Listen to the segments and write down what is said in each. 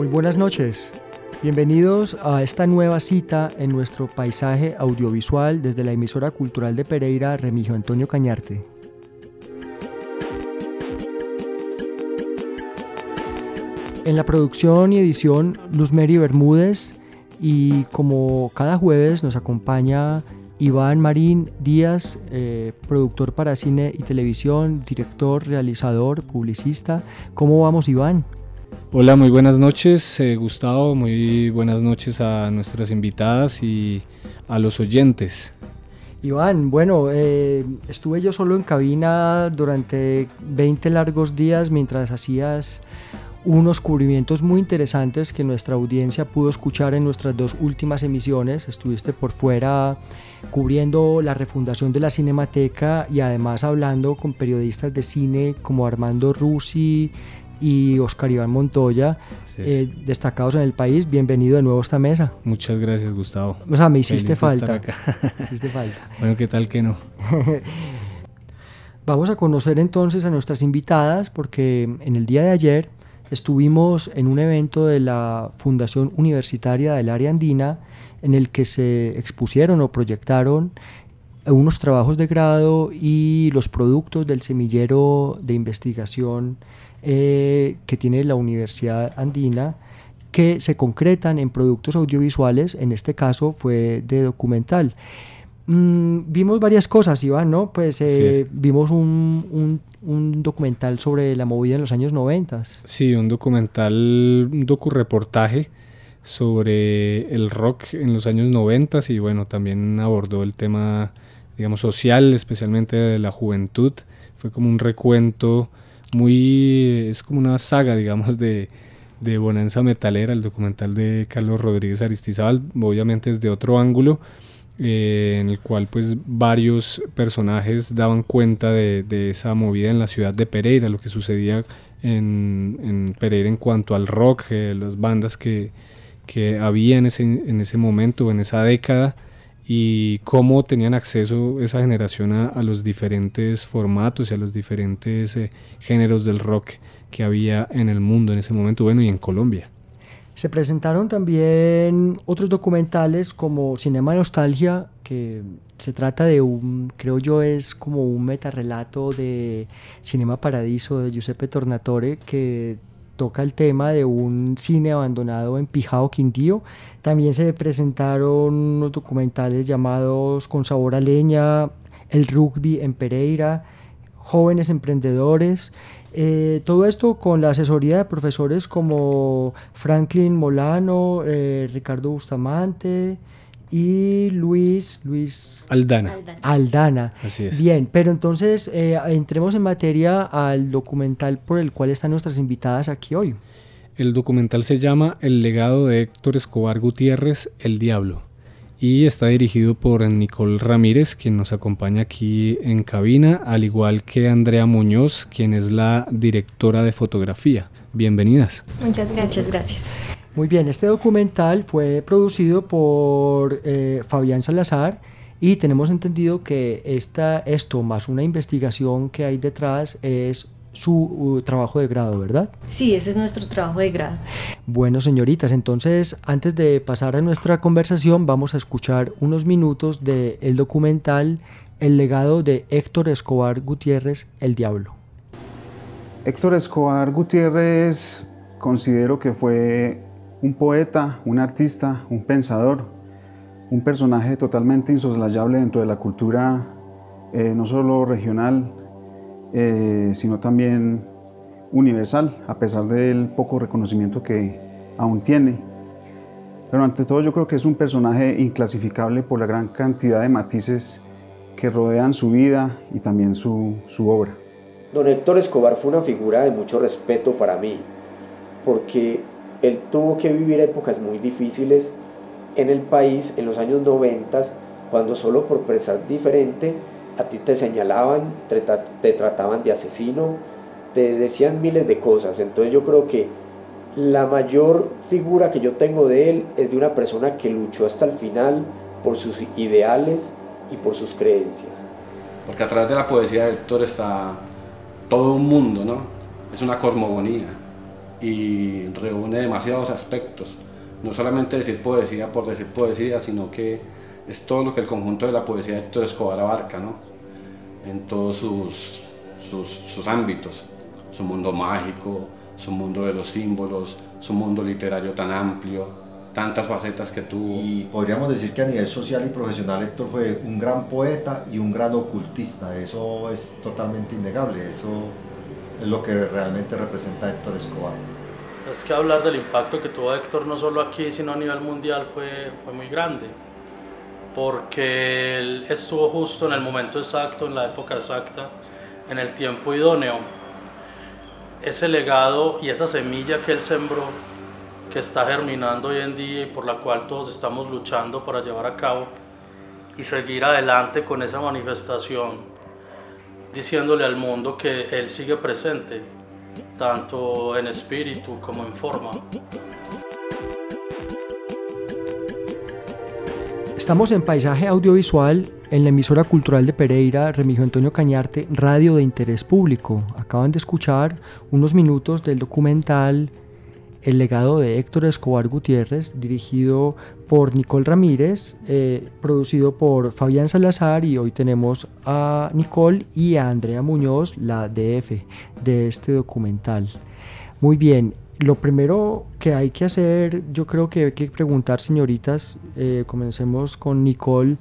Muy buenas noches. Bienvenidos a esta nueva cita en nuestro paisaje audiovisual desde la emisora cultural de Pereira, Remigio Antonio Cañarte. En la producción y edición, Luz Bermúdez y como cada jueves nos acompaña Iván Marín Díaz, eh, productor para cine y televisión, director, realizador, publicista. ¿Cómo vamos, Iván? Hola, muy buenas noches, eh, Gustavo. Muy buenas noches a nuestras invitadas y a los oyentes. Iván, bueno, eh, estuve yo solo en cabina durante 20 largos días mientras hacías unos cubrimientos muy interesantes que nuestra audiencia pudo escuchar en nuestras dos últimas emisiones. Estuviste por fuera cubriendo la refundación de la Cinemateca y además hablando con periodistas de cine como Armando Rusi y Oscar Iván Montoya, eh, destacados en el país. Bienvenido de nuevo a esta mesa. Muchas gracias, Gustavo. O sea, me hiciste falta. hiciste falta. bueno, ¿qué tal que no? Vamos a conocer entonces a nuestras invitadas porque en el día de ayer estuvimos en un evento de la Fundación Universitaria del Área Andina en el que se expusieron o proyectaron unos trabajos de grado y los productos del semillero de investigación eh, que tiene la Universidad Andina que se concretan en productos audiovisuales, en este caso fue de documental. Mm, vimos varias cosas, Iván, ¿no? Pues eh, vimos un, un, documental sobre la movida en los años 90. Sí, un documental, un docu-reportaje sobre el rock en los años 90 y bueno, también abordó el tema, digamos, social, especialmente de la juventud. Fue como un recuento muy, es como una saga, digamos, de, de Bonanza Metalera, el documental de Carlos Rodríguez Aristizábal, obviamente es de otro ángulo, eh, en el cual pues varios personajes daban cuenta de, de, esa movida en la ciudad de Pereira, lo que sucedía en, en Pereira en cuanto al rock, eh, las bandas que, que había en ese, en ese momento, en esa década, y cómo tenían acceso esa generación a, los diferentes formatos y a los diferentes eh, géneros del rock que había en el mundo en ese momento, bueno, y en Colombia. Se presentaron también otros documentales como Cinema Nostalgia, que se trata de un, creo yo, es como un metarrelato de Cinema Paradiso de Giuseppe Tornatore, que toca el tema de un cine abandonado en Pijao, Quindío. También se presentaron unos documentales llamados Con sabor a leña, El rugby en Pereira, Jóvenes emprendedores. Eh, todo esto con la asesoría de profesores como Franklin Molano, eh, Ricardo Bustamante, y Luis, Luis Aldana. Aldana. Así es. Bien, pero entonces eh, entremos en materia al documental por el cual están nuestras invitadas aquí hoy. El documental se llama El legado de Héctor Escobar Gutiérrez, El Diablo, y está dirigido por Nicole Ramírez, quien nos acompaña aquí en cabina, al igual que Andrea Muñoz, quien es la directora de fotografía. Bienvenidas. Muchas gracias. Muchas gracias. Muy bien, este documental fue producido por eh, Fabián Salazar y tenemos entendido que esta, esto más una investigación que hay detrás es su uh, trabajo de grado, ¿verdad? Sí, ese es nuestro trabajo de grado. Bueno, señoritas, entonces antes de pasar a nuestra conversación vamos a escuchar unos minutos del el documental El legado de Héctor Escobar Gutiérrez, El Diablo. Héctor Escobar Gutiérrez considero que fue un poeta, un artista, un pensador, un personaje totalmente insoslayable dentro de la cultura eh, no solo regional, eh, sino también universal, a pesar del poco reconocimiento que aún tiene. Pero ante todo yo creo que es un personaje inclasificable por la gran cantidad de matices que rodean su vida y también su, su obra. Don Héctor Escobar fue una figura de mucho respeto para mí, porque él tuvo que vivir épocas muy difíciles en el país en los años 90, cuando solo por pensar diferente a ti te señalaban, te, trataban de asesino, te decían miles de cosas. Entonces yo creo que la mayor figura que yo tengo de él es de una persona que luchó hasta el final por sus ideales y por sus creencias. Porque a través de la poesía de Héctor está todo un mundo, ¿no? Es una cosmogonía y reúne demasiados aspectos. No solamente decir poesía por decir poesía, sino que es todo lo que el conjunto de la poesía de Héctor Escobar abarca, ¿no? En todos sus, sus, sus ámbitos. Su mundo mágico, su mundo de los símbolos, su mundo literario tan amplio, tantas facetas que tuvo. Y podríamos decir que a nivel social y profesional Héctor fue un gran poeta y un gran ocultista, eso es totalmente innegable, eso es lo que realmente representa Héctor Escobar. Es que hablar del impacto que tuvo Héctor no solo aquí, sino a nivel mundial fue, fue muy grande, porque él estuvo justo en el momento exacto, en la época exacta, en el tiempo idóneo. Ese legado y esa semilla que él sembró que está germinando hoy en día y por la cual todos estamos luchando para llevar a cabo y seguir adelante con esa manifestación, diciéndole al mundo que Él sigue presente, tanto en espíritu como en forma. Estamos en Paisaje Audiovisual en la emisora cultural de Pereira, Remigio Antonio Cañarte, Radio de Interés Público. Acaban de escuchar unos minutos del documental el legado de Héctor Escobar Gutiérrez, dirigido por Nicole Ramírez, eh, producido por Fabián Salazar y hoy tenemos a Nicole y a Andrea Muñoz, la DF de este documental. Muy bien, lo primero que hay que hacer, yo creo que hay que preguntar, señoritas, eh, comencemos con Nicole,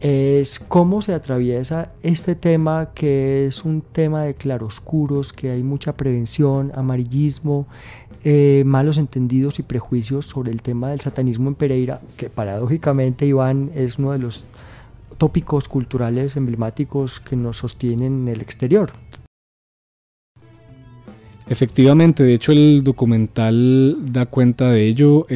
es cómo se atraviesa este tema que es un tema de claroscuros, que hay mucha prevención, amarillismo, eh, malos entendidos y prejuicios sobre el tema del satanismo en Pereira, que paradójicamente, Iván, es uno de los tópicos culturales emblemáticos que nos sostienen en el exterior. Efectivamente, de hecho el documental da cuenta de ello.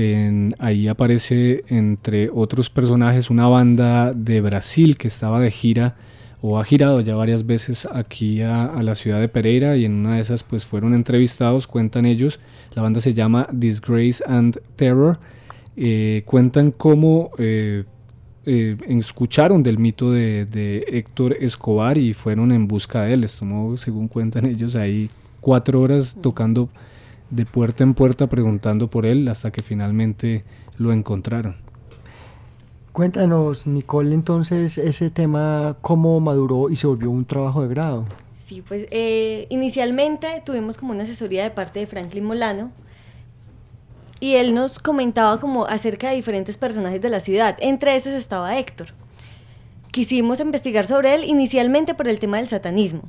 ahí aparece entre otros personajes una banda de Brasil que estaba de gira o ha girado ya varias veces aquí a, la ciudad de Pereira y en una de esas pues fueron entrevistados, cuentan ellos, la banda se llama Disgrace and Terror, eh, cuentan cómo eh, eh, escucharon del mito de, de, Héctor Escobar y fueron en busca de él, les tomó según cuentan ellos ahí cuatro horas tocando de puerta en puerta preguntando por él hasta que finalmente lo encontraron. Cuéntanos, Nicole, entonces ese tema, cómo maduró y se volvió un trabajo de grado. Sí, pues eh, inicialmente tuvimos como una asesoría de parte de Franklin Molano y él nos comentaba como acerca de diferentes personajes de la ciudad, entre esos estaba Héctor. Quisimos investigar sobre él inicialmente por el tema del satanismo,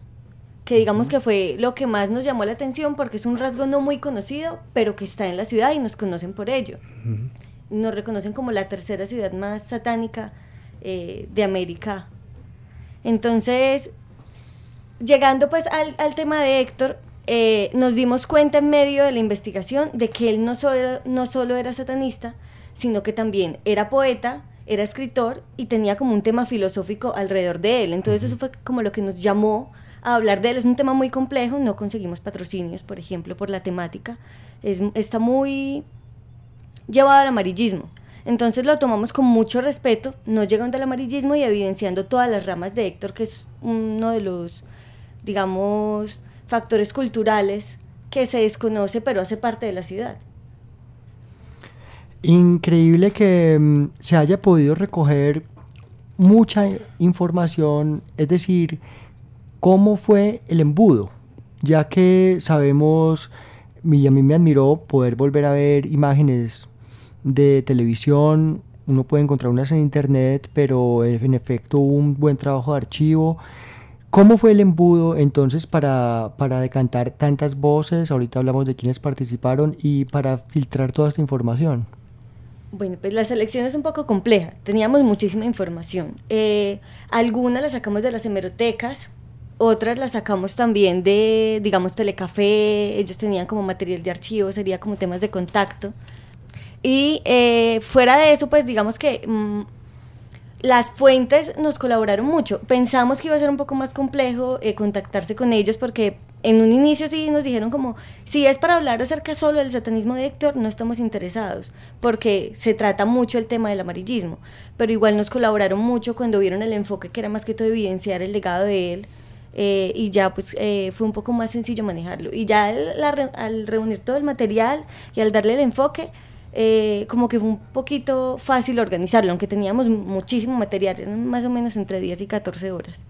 que digamos que fue lo que más nos llamó la atención porque es un rasgo no muy conocido, pero que está en la ciudad y nos conocen por ello nos reconocen como la tercera ciudad más satánica eh, de América. Entonces, llegando pues al, al tema de Héctor, eh, nos dimos cuenta en medio de la investigación de que él no solo, no solo era satanista, sino que también era poeta, era escritor y tenía como un tema filosófico alrededor de él. Entonces eso fue como lo que nos llamó a hablar de él. Es un tema muy complejo, no conseguimos patrocinios, por ejemplo, por la temática. Es, está muy llevado al amarillismo. Entonces lo tomamos con mucho respeto, no llegando al amarillismo y evidenciando todas las ramas de Héctor, que es uno de los, digamos, factores culturales que se desconoce pero hace parte de la ciudad. Increíble que mm, se haya podido recoger mucha información, es decir, cómo fue el embudo, ya que sabemos, y a mí me admiró poder volver a ver imágenes de televisión, uno puede encontrar unas en internet, pero en efecto hubo un buen trabajo de archivo. ¿Cómo fue el embudo entonces para, para decantar tantas voces? Ahorita hablamos de quienes participaron y para filtrar toda esta información. Bueno, pues la selección es un poco compleja. Teníamos muchísima información. Eh, algunas las sacamos de las hemerotecas, otras las sacamos también de, digamos, Telecafé. Ellos tenían como material de archivo, sería como temas de contacto. Y eh, fuera de eso, pues digamos que mm, las fuentes nos colaboraron mucho. Pensamos que iba a ser un poco más complejo eh, contactarse con ellos porque en un inicio sí nos dijeron como, si es para hablar acerca solo del satanismo de Héctor, no estamos interesados, porque se trata mucho el tema del amarillismo, pero igual nos colaboraron mucho cuando vieron el enfoque que era más que todo evidenciar el legado de él, eh, y ya pues eh, fue un poco más sencillo manejarlo. Y ya al reunir todo el material y al darle el enfoque, eh, como que fue un poquito fácil organizarlo, aunque teníamos muchísimo material, más o menos entre 10 y 14 horas.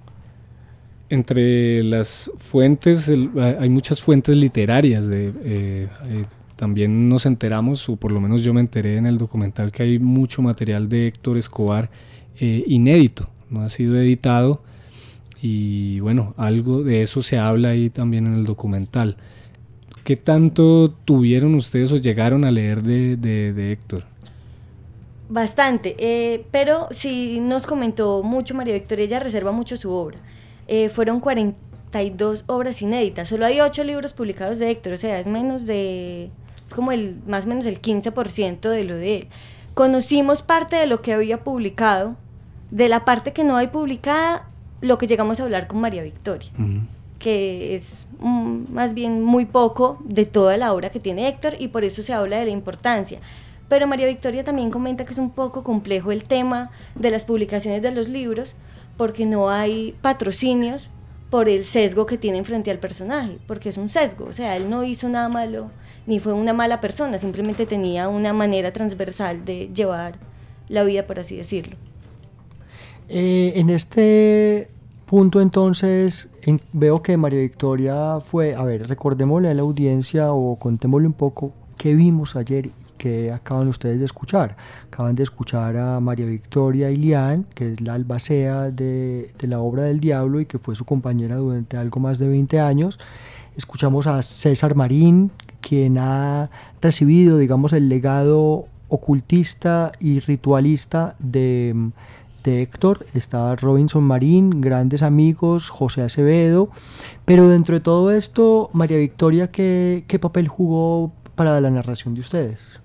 Entre las fuentes, hay muchas fuentes literarias. De, eh, eh, también nos enteramos, o por lo menos yo me enteré en el documental, que hay mucho material de Héctor Escobar eh, inédito, no ha sido editado. Y bueno, algo de eso se habla ahí también en el documental. ¿Qué tanto tuvieron ustedes o llegaron a leer de, de, Héctor? Bastante, pero sí nos comentó mucho María Victoria, ella reserva mucho su obra. Eh, fueron 42 obras inéditas. Solo hay 8 libros publicados de Héctor, o sea, es menos de. Es como el más o menos el 15% de lo de él. Conocimos parte de lo que había publicado, de la parte que no hay publicada, lo que llegamos a hablar con María Victoria, que es más bien muy poco de toda la obra que tiene Héctor y por eso se habla de la importancia. Pero María Victoria también comenta que es un poco complejo el tema de las publicaciones de los libros, porque no hay patrocinios por el sesgo que tienen frente al personaje, porque es un sesgo, o sea, él no hizo nada malo, ni fue una mala persona, simplemente tenía una manera transversal de llevar la vida, por así decirlo. Eh, en este punto entonces veo que María Victoria fue, a ver, recordémosle a la audiencia o contémosle un poco qué vimos ayer que acaban ustedes de escuchar. Acaban de escuchar a María Victoria Ilián, que es la albacea de, de la obra del diablo y que fue su compañera durante algo más de 20 años. Escuchamos a César Marín, quien ha recibido, digamos, el legado ocultista y ritualista de, de Héctor. Está Robinson Marín, grandes amigos, José Acevedo. Pero dentro de todo esto, María Victoria, ¿qué, qué papel jugó para la narración de ustedes?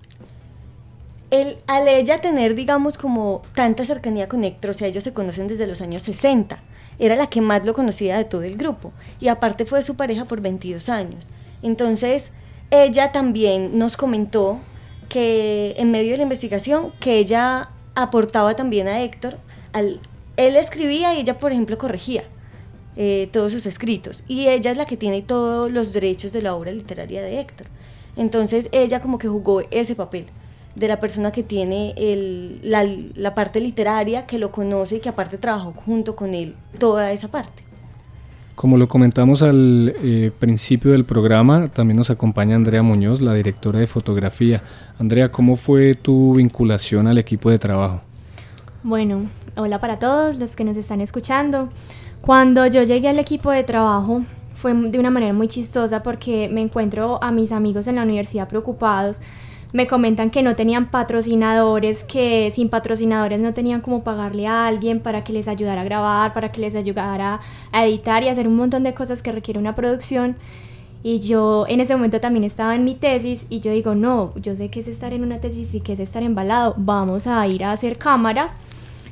el, al ella tener, digamos, como tanta cercanía con Héctor, o sea, ellos se conocen desde los años 60, era la que más lo conocía de todo el grupo. Y aparte fue su pareja por 22 años. Entonces, ella también nos comentó que en medio de la investigación, que ella aportaba también a Héctor, al, él escribía y ella, por ejemplo, corregía. Eh, todos sus escritos y ella es la que tiene todos los derechos de la obra literaria de Héctor. Entonces ella como que jugó ese papel de la persona que tiene el, la, la, parte literaria, que lo conoce y que aparte trabajó junto con él toda esa parte. Como lo comentamos al eh, principio del programa, también nos acompaña Andrea Muñoz, la directora de fotografía. Andrea, ¿cómo fue tu vinculación al equipo de trabajo? Bueno, hola para todos los que nos están escuchando. Cuando yo llegué al equipo de trabajo fue de una manera muy chistosa porque me encuentro a mis amigos en la universidad preocupados me comentan que no tenían patrocinadores, que sin patrocinadores no tenían como pagarle a alguien para que les ayudara a grabar, para que les ayudara a editar y hacer un montón de cosas que requiere una producción. Y yo en ese momento también estaba en mi tesis y yo digo, no, yo sé que es estar en una tesis y que es estar embalado, vamos a ir a hacer cámara.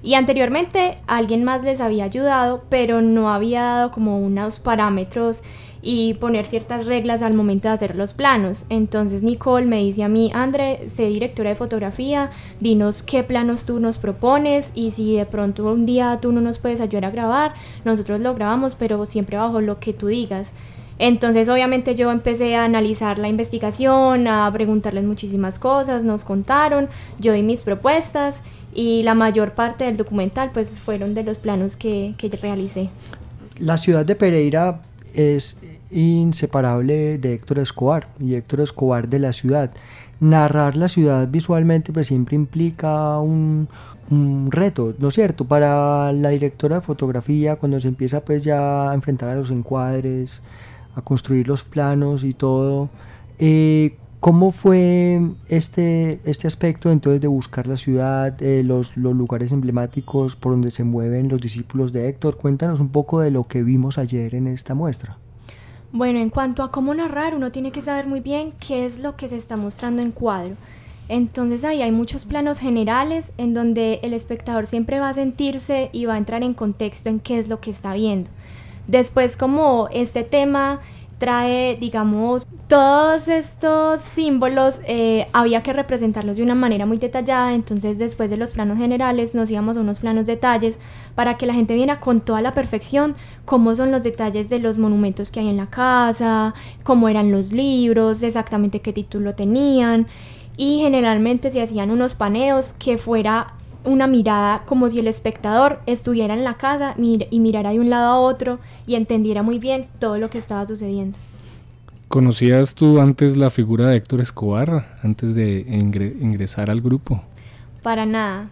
Y anteriormente alguien más les había ayudado, pero no había dado como unos parámetros y poner ciertas reglas al momento de hacer los planos. Entonces Nicole me dice a mí, André, sé directora de fotografía, dinos qué planos tú nos propones y si de pronto un día tú no nos puedes ayudar a grabar, nosotros lo grabamos, pero siempre bajo lo que tú digas. Entonces obviamente yo empecé a analizar la investigación, a preguntarles muchísimas cosas, nos contaron, yo di mis propuestas y la mayor parte del documental pues fueron de los planos que, que realicé. La ciudad de Pereira es inseparable de Héctor Escobar y Héctor Escobar de la ciudad. Narrar la ciudad visualmente pues siempre implica un, un reto, ¿no es cierto? Para la directora de fotografía cuando se empieza pues ya a enfrentar a los encuadres, a construir los planos y todo. Eh, ¿Cómo fue este, este aspecto entonces de buscar la ciudad, eh, los, los, lugares emblemáticos por donde se mueven los discípulos de Héctor? Cuéntanos un poco de lo que vimos ayer en esta muestra. Bueno, en cuanto a cómo narrar, uno tiene que saber muy bien qué es lo que se está mostrando en cuadro. Entonces ahí hay muchos planos generales en donde el espectador siempre va a sentirse y va a entrar en contexto en qué es lo que está viendo. Después como este tema trae, digamos, todos estos símbolos, eh, había que representarlos de una manera muy detallada, entonces después de los planos generales nos íbamos a unos planos detalles para que la gente viera con toda la perfección cómo son los detalles de los monumentos que hay en la casa, cómo eran los libros, exactamente qué título tenían, y generalmente se hacían unos paneos que fuera una mirada como si el espectador estuviera en la casa y mirara de un lado a otro y entendiera muy bien todo lo que estaba sucediendo. ¿Conocías tú antes la figura de Héctor Escobar, antes de ingresar al grupo? Para nada.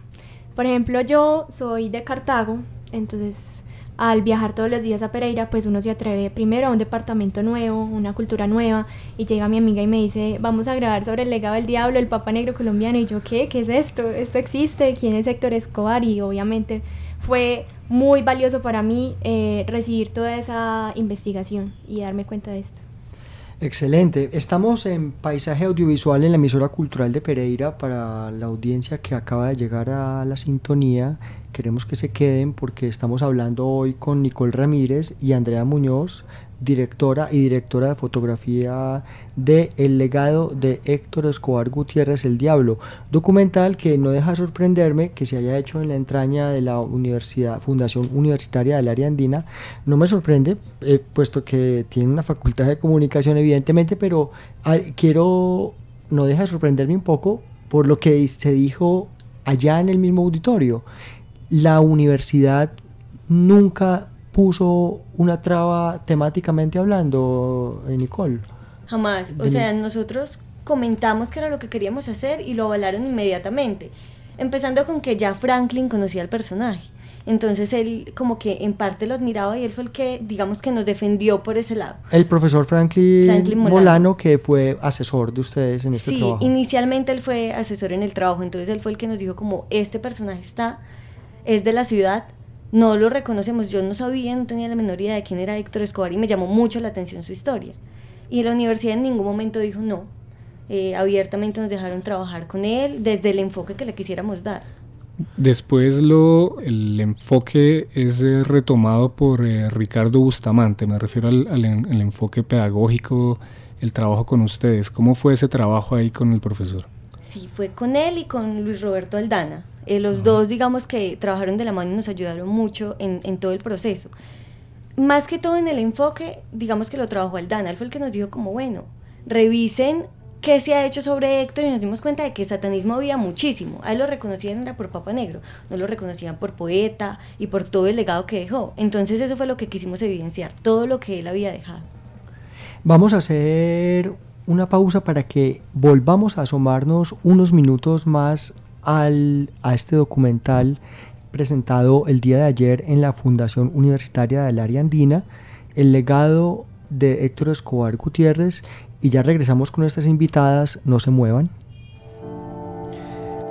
Por ejemplo, yo soy de Cartago, entonces al viajar todos los días a Pereira, pues uno se atreve primero a un departamento nuevo, una cultura nueva, y llega mi amiga y me dice, vamos a grabar sobre el legado del diablo, el Papa Negro colombiano, y yo, ¿qué? ¿Qué es esto? ¿Esto existe? ¿Quién es Héctor Escobar? Y obviamente fue muy valioso para mí eh, recibir toda esa investigación y darme cuenta de esto. Excelente. Estamos en Paisaje Audiovisual en la emisora cultural de Pereira para la audiencia que acaba de llegar a la sintonía. Queremos que se queden porque estamos hablando hoy con Nicole Ramírez y Andrea Muñoz, directora y directora de fotografía de El legado de Héctor Escobar Gutiérrez El Diablo, documental que no deja sorprenderme que se haya hecho en la entraña de la Universidad Fundación Universitaria del Área Andina. No me sorprende, eh, puesto que tiene una facultad de comunicación evidentemente, pero quiero, no deja de sorprenderme un poco por lo que se dijo allá en el mismo auditorio. La universidad nunca puso una traba temáticamente hablando, eh, Nicole. Jamás. O sea, nosotros comentamos que era lo que queríamos hacer y lo avalaron inmediatamente. Empezando con que ya Franklin conocía al personaje. Entonces él como que en parte lo admiraba y él fue el que, digamos que nos defendió por ese lado. El profesor Franklin, Molano. que fue asesor de ustedes en este trabajo. Sí, inicialmente él fue asesor en el trabajo, entonces él fue el que nos dijo como, este personaje está, es de la ciudad, no lo reconocemos. Yo no sabía, no tenía la menor idea de quién era Héctor Escobar y me llamó mucho la atención su historia. Y la universidad en ningún momento dijo no. Eh, abiertamente nos dejaron trabajar con él desde el enfoque que le quisiéramos dar. Después lo, el enfoque es eh, retomado por eh, Ricardo Bustamante, me refiero al, al enfoque pedagógico, el trabajo con ustedes. ¿Cómo fue ese trabajo ahí con el profesor? Sí, fue con él y con Luis Roberto Aldana. Eh, los dos, digamos que trabajaron de la mano y nos ayudaron mucho en, en, todo el proceso. Más que todo en el enfoque, digamos que lo trabajó Aldana. Él fue el que nos dijo como, bueno, revisen qué se ha hecho sobre Héctor y nos dimos cuenta de que satanismo había muchísimo. A él lo reconocían era por Papa Negro, no lo reconocían por poeta y por todo el legado que dejó. Entonces eso fue lo que quisimos evidenciar, todo lo que él había dejado. Vamos a hacer una pausa para que volvamos a asomarnos unos minutos más al, a este documental presentado el día de ayer en la Fundación Universitaria del Área Andina, el legado de Héctor Escobar Gutiérrez, y ya regresamos con nuestras invitadas, no se muevan.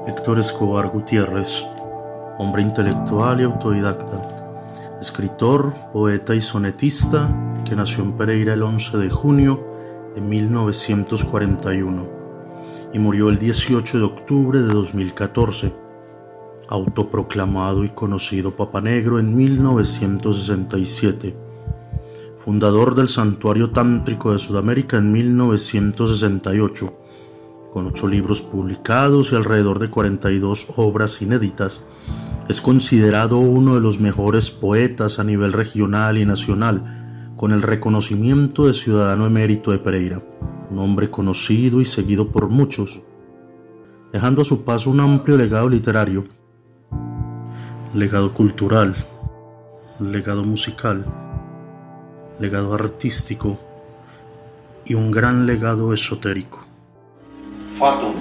Héctor Escobar Gutiérrez, hombre intelectual y autodidacta, escritor, poeta y sonetista que nació en Pereira el 11 de junio de 1941 y murió el 18 de octubre de 2014. Autoproclamado y conocido Papa Negro en 1967. Fundador del Santuario Tántrico de Sudamérica en 1968. Con ocho libros publicados y alrededor de 42 obras inéditas, es considerado uno de los mejores poetas a nivel regional y nacional, con el reconocimiento de ciudadano emérito de Pereira un hombre conocido y seguido por muchos, dejando a su paso un amplio legado literario, legado cultural, legado musical, legado artístico y un gran legado esotérico. Fatum,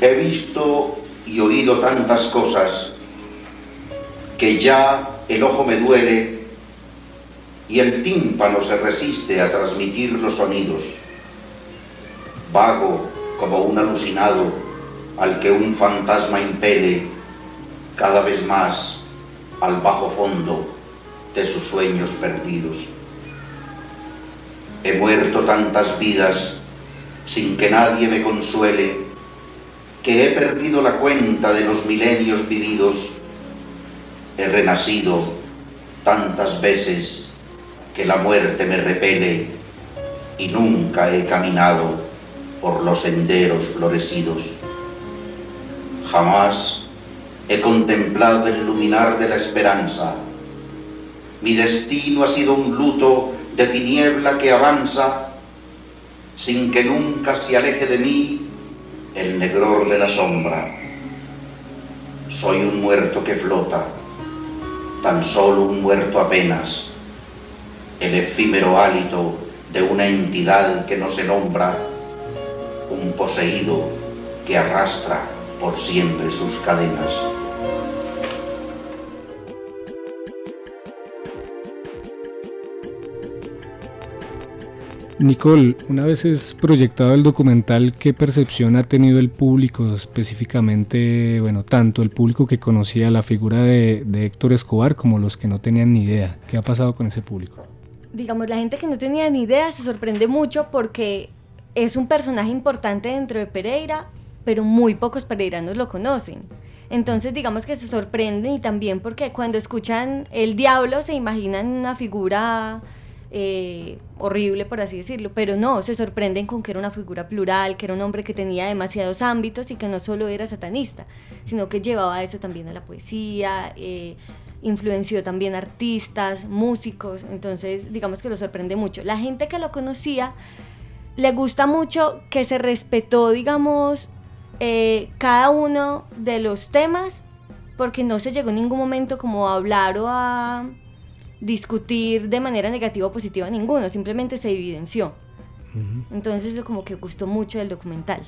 he visto y oído tantas cosas que ya el ojo me duele y el tímpano se resiste a transmitir los sonidos. vago como un alucinado al que un fantasma impele cada vez más al bajo fondo de sus sueños perdidos. He muerto tantas vidas sin que nadie me consuele, que he perdido la cuenta de los milenios vividos. He renacido tantas veces que la muerte me repele y nunca he caminado por los senderos florecidos. Jamás he contemplado el luminar de la esperanza. Mi destino ha sido un luto de tiniebla que avanza sin que nunca se aleje de mí el negror de la sombra. Soy un muerto que flota, tan solo un muerto apenas, el efímero hálito de una entidad que no se nombra, un poseído que arrastra por siempre sus cadenas. Nicole, una vez es proyectado el documental, ¿qué percepción ha tenido el público específicamente, bueno, tanto el público que conocía la figura de, de, Héctor Escobar como los que no tenían ni idea? ¿Qué ha pasado con ese público? Digamos, la gente que no tenía ni idea se sorprende mucho porque es un personaje importante dentro de Pereira, pero muy pocos pereiranos lo conocen. Entonces digamos que se sorprenden y también porque cuando escuchan el diablo se imaginan una figura eh, horrible, por así decirlo, pero no, se sorprenden con que era una figura plural, que era un hombre que tenía demasiados ámbitos y que no solo era satanista, sino que llevaba eso también a la poesía, eh, influenció también artistas, músicos, entonces digamos que lo sorprende mucho. La gente que lo conocía le gusta mucho que se respetó, digamos, eh, cada uno de los temas, porque no se llegó en ningún momento como a hablar o a discutir de manera negativa o positiva ninguno, simplemente se evidenció. Entonces eso como que gustó mucho del documental.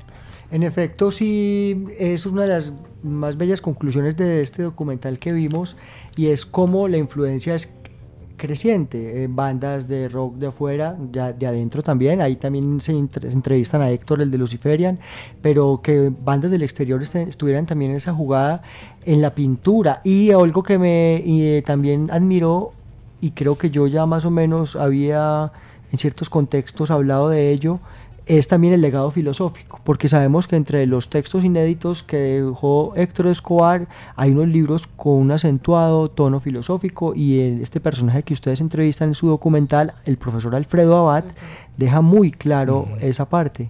En efecto, sí, es una de las más bellas conclusiones de este documental que vimos y es cómo la influencia es creciente, en bandas de rock de afuera, de, de adentro también, ahí también se, entrevistan a Héctor, el de Luciferian, pero que bandas del exterior estuvieran también en esa jugada en la pintura y algo que me y, también admiró y creo que yo ya más o menos había en ciertos contextos hablado de ello, es también el legado filosófico, porque sabemos que entre los textos inéditos que dejó Héctor Escobar hay unos libros con un acentuado tono filosófico y este personaje que ustedes entrevistan en su documental, el profesor Alfredo Abad, deja muy claro esa parte.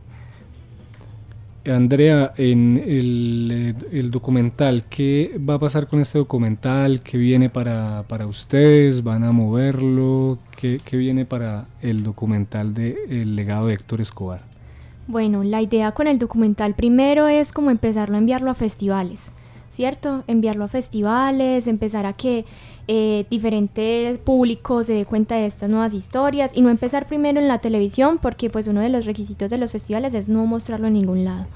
Andrea, en el, el, documental, ¿qué va a pasar con este documental? ¿Qué viene para, para ustedes? ¿Van a moverlo? ¿Qué, ¿Qué, viene para el documental de El legado de Héctor Escobar? Bueno, la idea con el documental primero es como empezarlo a enviarlo a festivales, ¿cierto? Enviarlo a festivales, empezar a que eh, diferentes públicos se dé cuenta de estas nuevas historias y no empezar primero en la televisión porque pues uno de los requisitos de los festivales es no mostrarlo en ningún lado.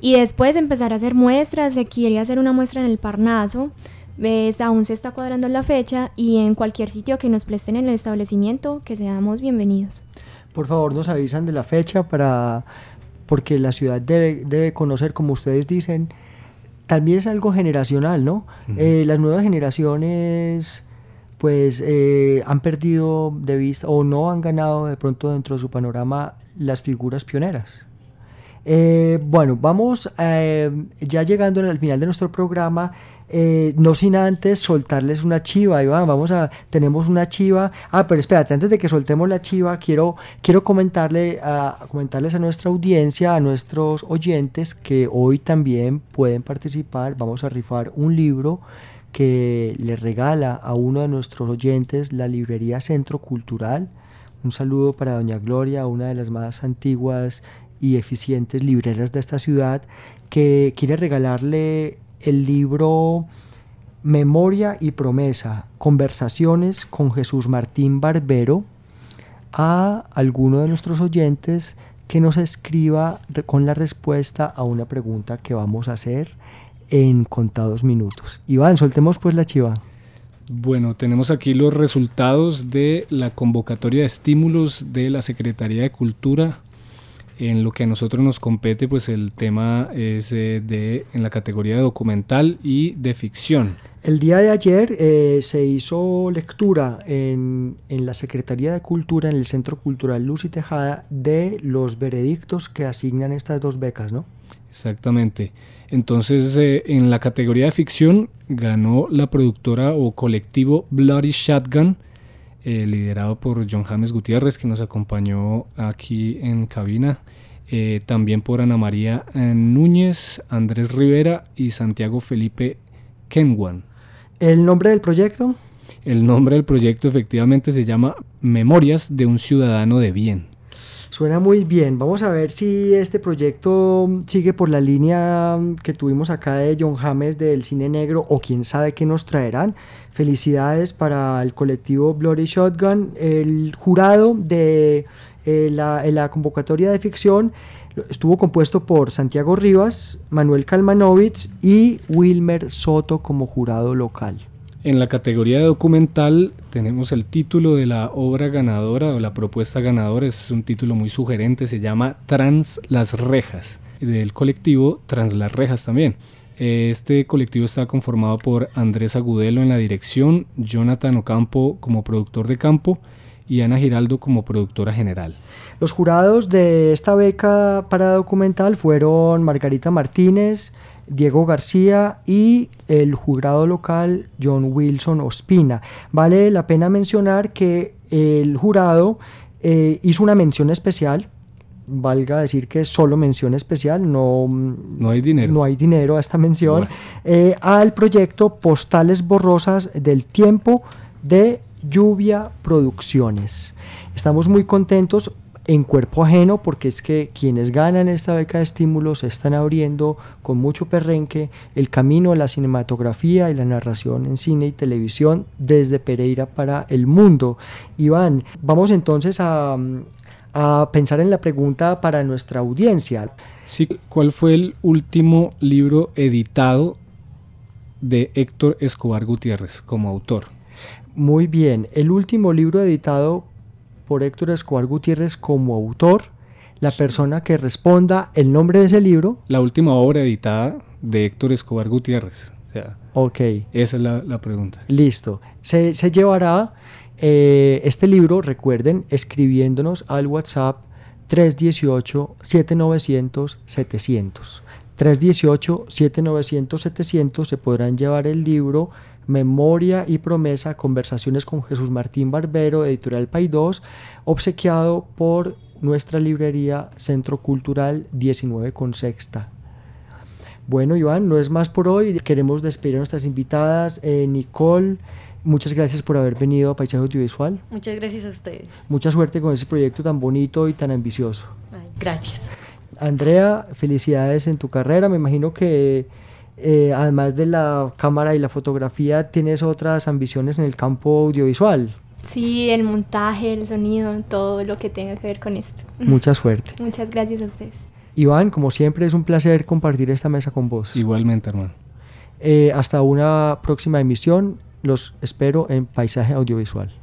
Y después empezar a hacer muestras, se quiere hacer una muestra en el Parnaso, ves, aún se está cuadrando la fecha y en cualquier sitio que nos presten en el establecimiento, que seamos bienvenidos. Por favor, nos avisan de la fecha para porque la ciudad debe, debe conocer, como ustedes dicen, también es algo generacional, ¿no? Eh, las nuevas generaciones pues eh, han perdido de vista o no han ganado de pronto dentro de su panorama las figuras pioneras. Eh, bueno, vamos ya llegando al final de nuestro programa eh, no sin antes soltarles una chiva, Iván, vamos a, tenemos una chiva, ah, pero espérate, antes de que soltemos la chiva, quiero, quiero comentarle a, comentarles a nuestra audiencia, a nuestros oyentes, que hoy también pueden participar, vamos a rifar un libro que le regala a uno de nuestros oyentes la librería Centro Cultural, un saludo para Doña Gloria, una de las más antiguas y eficientes libreras de esta ciudad, que quiere regalarle el libro Memoria y Promesa, Conversaciones con Jesús Martín Barbero, a alguno de nuestros oyentes que nos escriba con la respuesta a una pregunta que vamos a hacer en contados minutos. Iván, soltemos pues la chiva. Bueno, tenemos aquí los resultados de la convocatoria de estímulos de la Secretaría de Cultura En lo que a nosotros nos compete, pues el tema es eh, de en la categoría de documental y de ficción. El día de ayer eh, se hizo lectura en, en, la Secretaría de Cultura, en el Centro Cultural Luz y Tejada, de los veredictos que asignan estas dos becas, ¿no? Exactamente. Entonces, eh, en la categoría de ficción ganó la productora o colectivo Bloody Shotgun, eh, liderado por John James Gutiérrez, que nos acompañó aquí en cabina. Eh, también por Ana María Núñez, Andrés Rivera y Santiago Felipe Kenwan. ¿El nombre del proyecto? El nombre del proyecto efectivamente se llama Memorias de un Ciudadano de Bien. Suena muy bien. Vamos a ver si este proyecto sigue por la línea que tuvimos acá de John James del cine negro o quién sabe qué nos traerán. Felicidades para el colectivo Bloody Shotgun. El jurado de eh, la, convocatoria de ficción estuvo compuesto por Santiago Rivas, Manuel Kalmanovich y Wilmer Soto como jurado local. En la categoría de documental tenemos el título de la obra ganadora o la propuesta ganadora, es un título muy sugerente, se llama Trans las Rejas, del colectivo Trans las Rejas también. Este colectivo está conformado por Andrés Agudelo en la dirección, Jonathan Ocampo como productor de campo y Ana Giraldo como productora general. Los jurados de esta beca para documental fueron Margarita Martínez, Diego García y el jurado local John Wilson Ospina. Vale la pena mencionar que el jurado eh, hizo una mención especial, valga decir que es solo mención especial, no, no hay dinero. No hay dinero a esta mención, eh, al proyecto Postales Borrosas del Tiempo de Lluvia Producciones. Estamos muy contentos en cuerpo ajeno, porque es que quienes ganan esta beca de estímulos están abriendo con mucho perrenque el camino a la cinematografía y la narración en cine y televisión desde Pereira para el mundo. Iván, vamos entonces a, a pensar en la pregunta para nuestra audiencia. Sí, ¿cuál fue el último libro editado de Héctor Escobar Gutiérrez como autor? Muy bien, el último libro editado por Héctor Escobar Gutiérrez como autor, la persona que responda el nombre de ese libro. La última obra editada de Héctor Escobar Gutiérrez. O sea, ok. Esa es la, pregunta. Listo. Se, llevará eh, este libro, recuerden, escribiéndonos al WhatsApp 318-7900-700. 318-7900-700 se podrán llevar el libro Memoria y Promesa, Conversaciones con Jesús Martín Barbero, editorial Paidós, obsequiado por nuestra librería Centro Cultural 19 con Sexta. Bueno, Iván, no es más por hoy. Queremos despedir a nuestras invitadas. Eh, Nicole, muchas gracias por haber venido a Paisaje Audiovisual. Muchas gracias a ustedes. Mucha suerte con ese proyecto tan bonito y tan ambicioso. gracias. Andrea, felicidades en tu carrera. Me imagino que eh, además de la cámara y la fotografía, tienes otras ambiciones en el campo audiovisual. Sí, el montaje, el sonido, todo lo que tenga que ver con esto. Mucha suerte. Muchas gracias a ustedes. Iván, como siempre es un placer compartir esta mesa con vos. Igualmente, hermano. Eh, hasta una próxima emisión. Los espero en Paisaje Audiovisual.